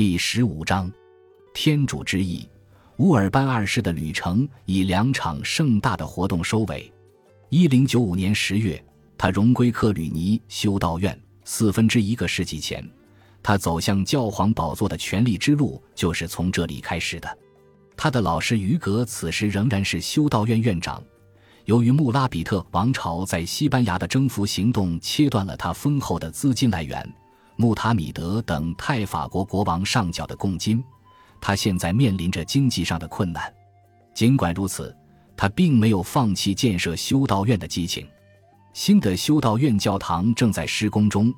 第十五章，天主之意。乌尔班二世的旅程以两场盛大的活动收尾。一零九五年十月，他荣归克吕尼修道院。四分之一个世纪前，他走向教皇宝座的权力之路就是从这里开始的。他的老师于格此时仍然是修道院院长。由于穆拉比特王朝在西班牙的征服行动切断了他丰厚的资金来源。穆塔米德等泰法国国王上缴的贡金，他现在面临着经济上的困难。尽管如此，他并没有放弃建设修道院的激情。新的修道院教堂正在施工中，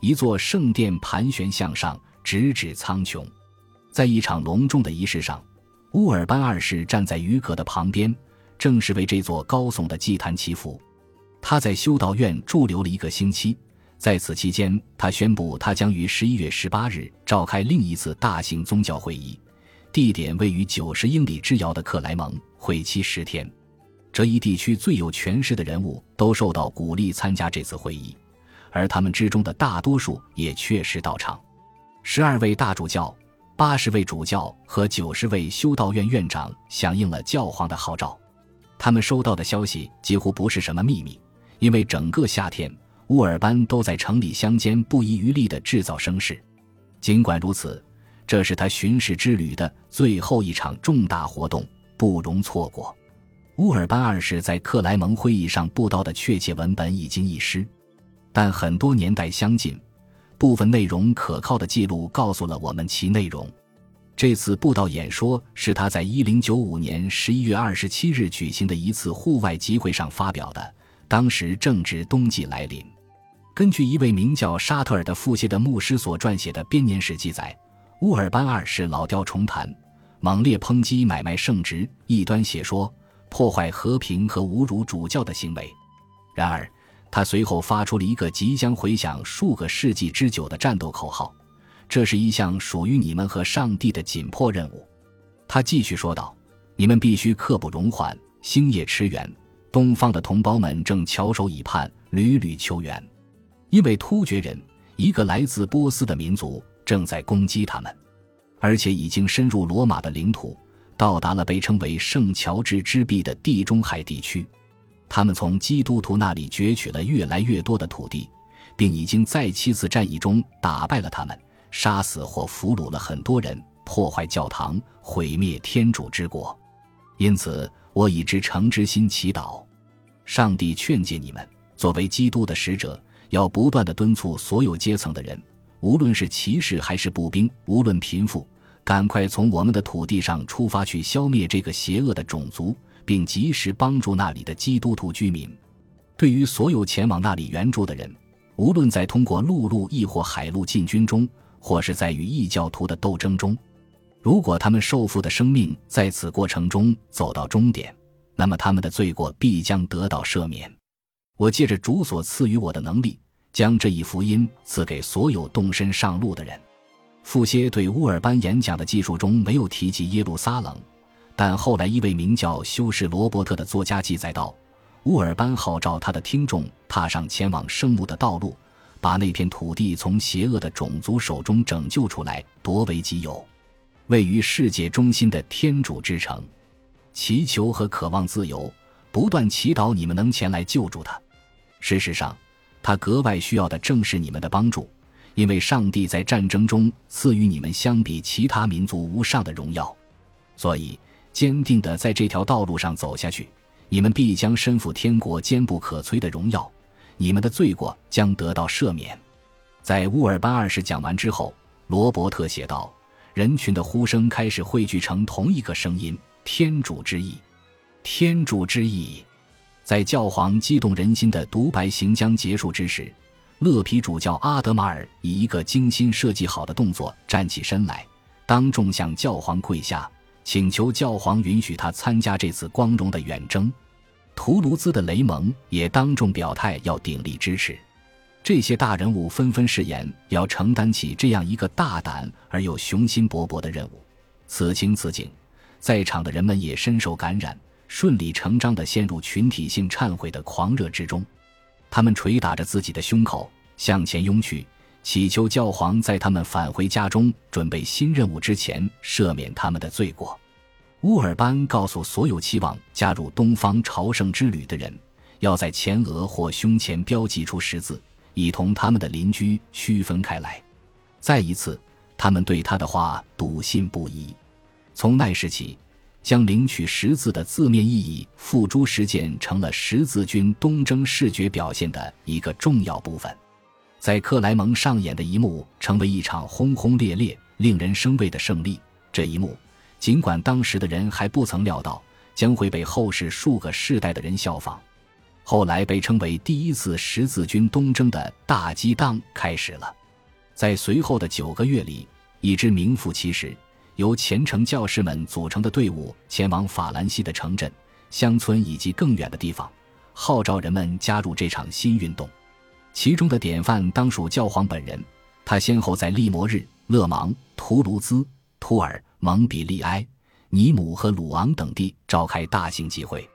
一座圣殿盘旋向上，直指苍穹。在一场隆重的仪式上，乌尔班二世站在鱼格的旁边，正是为这座高耸的祭坛祈福。他在修道院驻留了一个星期。在此期间，他宣布他将于十一月十八日召开另一次大型宗教会议，地点位于九十英里之遥的克莱蒙，会期十天。这一地区最有权势的人物都受到鼓励参加这次会议，而他们之中的大多数也确实到场。十二位大主教、八十位主教和九十位修道院院长响应了教皇的号召。他们收到的消息几乎不是什么秘密，因为整个夏天。乌尔班都在城里乡间不遗余力地制造声势。尽管如此，这是他巡视之旅的最后一场重大活动，不容错过。乌尔班二世在克莱蒙会议上布道的确切文本已经遗失，但很多年代相近、部分内容可靠的记录告诉了我们其内容。这次布道演说是他在1095年11月27日举行的一次户外集会上发表的，当时正值冬季来临。根据一位名叫沙特尔的腹泻的牧师所撰写的编年史记载，乌尔班二世老调重弹，猛烈抨击买卖圣职、异端邪说、破坏和平和侮辱主教的行为。然而，他随后发出了一个即将回响数个世纪之久的战斗口号：“这是一项属于你们和上帝的紧迫任务。”他继续说道：“你们必须刻不容缓，星夜驰援。东方的同胞们正翘首以盼，屡屡求援。”因为突厥人，一个来自波斯的民族，正在攻击他们，而且已经深入罗马的领土，到达了被称为圣乔治之壁的地中海地区。他们从基督徒那里攫取了越来越多的土地，并已经在七次战役中打败了他们，杀死或俘虏了很多人，破坏教堂，毁灭天主之国。因此，我以至诚之心祈祷，上帝劝诫你们，作为基督的使者。要不断的敦促所有阶层的人，无论是骑士还是步兵，无论贫富，赶快从我们的土地上出发去消灭这个邪恶的种族，并及时帮助那里的基督徒居民。对于所有前往那里援助的人，无论在通过陆路亦或海路进军中，或是在与异教徒的斗争中，如果他们受缚的生命在此过程中走到终点，那么他们的罪过必将得到赦免。我借着主所赐予我的能力，将这一福音赐给所有动身上路的人。傅歇对乌尔班演讲的记述中没有提及耶路撒冷，但后来一位名叫修士罗伯特的作家记载道：乌尔班号召他的听众踏上前往圣墓的道路，把那片土地从邪恶的种族手中拯救出来，夺为己有。位于世界中心的天主之城，祈求和渴望自由，不断祈祷你们能前来救助他。事实上，他格外需要的正是你们的帮助，因为上帝在战争中赐予你们相比其他民族无上的荣耀，所以坚定地在这条道路上走下去，你们必将身负天国坚不可摧的荣耀，你们的罪过将得到赦免。在乌尔班二世讲完之后，罗伯特写道：“人群的呼声开始汇聚成同一个声音，天主之意，天主之意。”在教皇激动人心的独白行将结束之时，勒皮主教阿德马尔以一个精心设计好的动作站起身来，当众向教皇跪下，请求教皇允许他参加这次光荣的远征。图卢兹的雷蒙也当众表态要鼎力支持。这些大人物纷纷誓言要承担起这样一个大胆而又雄心勃勃的任务。此情此景，在场的人们也深受感染。顺理成章地陷入群体性忏悔的狂热之中，他们捶打着自己的胸口向前拥去，祈求教皇在他们返回家中准备新任务之前赦免他们的罪过。乌尔班告诉所有期望加入东方朝圣之旅的人，要在前额或胸前标记出十字，以同他们的邻居区分开来。再一次，他们对他的话笃信不疑。从那时起，将领取十字的字面意义付诸实践，成了十字军东征视觉表现的一个重要部分。在克莱蒙上演的一幕，成为一场轰轰烈烈、令人生畏的胜利。这一幕。尽管当时的人还不曾料到将会被后世数个世代的人效仿，后来被称为第一次十字军东征的大激荡开始了。在随后的九个月里，一支名副其实、由虔诚教士们组成的队伍前往法兰西的城镇、乡村以及更远的地方，号召人们加入这场新运动。其中的典范当属教皇本人，他先后在利摩日、勒芒、图卢兹。图尔、蒙彼利埃、尼姆和鲁昂等地召开大型集会，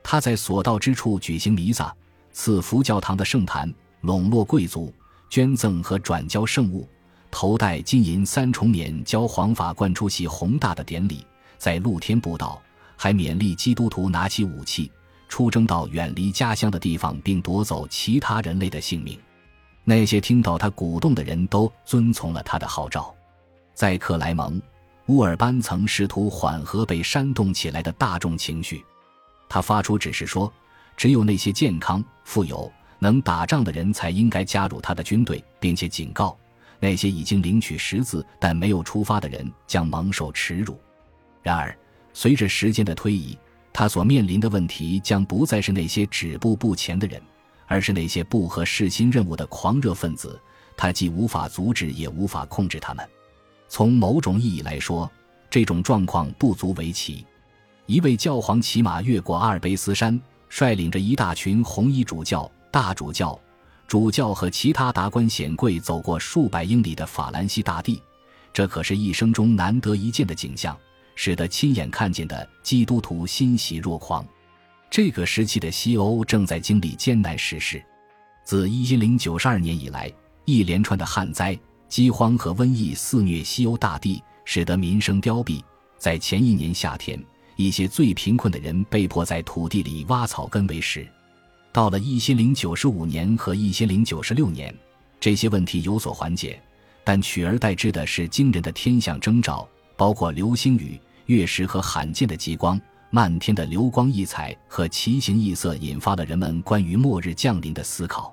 他在所到之处举行弥撒、赐福教堂的圣坛、笼络贵族、捐赠和转交圣物、头戴金银三重冕教皇法官出席宏大的典礼，在露天布道，还勉励基督徒拿起武器出征到远离家乡的地方，并夺走其他人类的性命。那些听到他鼓动的人都遵从了他的号召。在克莱蒙，乌尔班曾试图缓和被煽动起来的大众情绪。他发出指示说，只有那些健康、富有、能打仗的人才应该加入他的军队，并且警告那些已经领取十字但没有出发的人将蒙受耻辱。然而，随着时间的推移，他所面临的问题将不再是那些止步不前的人，而是那些不合世新任务的狂热分子。他既无法阻止，也无法控制他们。从某种意义来说，这种状况不足为奇。一位教皇骑马越过阿尔卑斯山，率领着一大群红衣主教、大主教、主教和其他达官显贵走过数百英里的法兰西大地，这可是一生中难得一见的景象，使得亲眼看见的基督徒欣喜若狂。这个时期的西欧正在经历艰难时事，自一零九二年以来，一连串的旱灾。饥荒和瘟疫肆虐西欧大地，使得民生凋敝。在前一年夏天，一些最贫困的人被迫在土地里挖草根为食。到了一千零九十五年和一千零九十六年，这些问题有所缓解，但取而代之的是惊人的天象征兆，包括流星雨、月食和罕见的极光、漫天的流光溢彩和奇形异色，引发了人们关于末日降临的思考。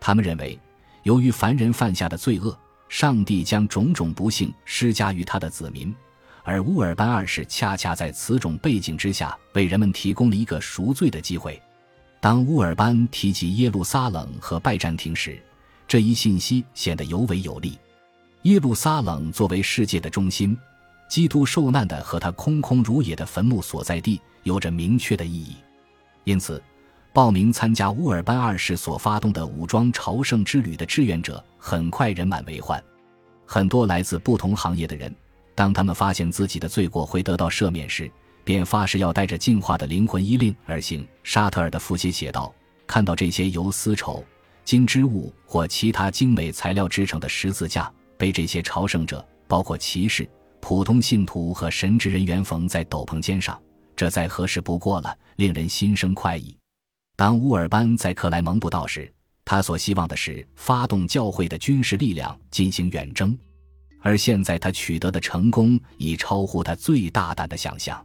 他们认为，由于凡人犯下的罪恶。上帝将种种不幸施加于他的子民，而乌尔班二世恰恰在此种背景之下为人们提供了一个赎罪的机会。当乌尔班提及耶路撒冷和拜占庭时，这一信息显得尤为有力。耶路撒冷作为世界的中心，基督受难的和他空空如也的坟墓所在地有着明确的意义，因此。报名参加乌尔班二世所发动的武装朝圣之旅的志愿者很快人满为患。很多来自不同行业的人，当他们发现自己的罪过会得到赦免时，便发誓要带着进化的灵魂依令而行。沙特尔的父亲写道：“看到这些由丝绸、金织物或其他精美材料制成的十字架，被这些朝圣者，包括骑士、普通信徒和神职人员缝在斗篷肩上，这再合适不过了，令人心生快意。”当乌尔班在克莱蒙布道时，他所希望的是发动教会的军事力量进行远征，而现在他取得的成功已超乎他最大胆的想象。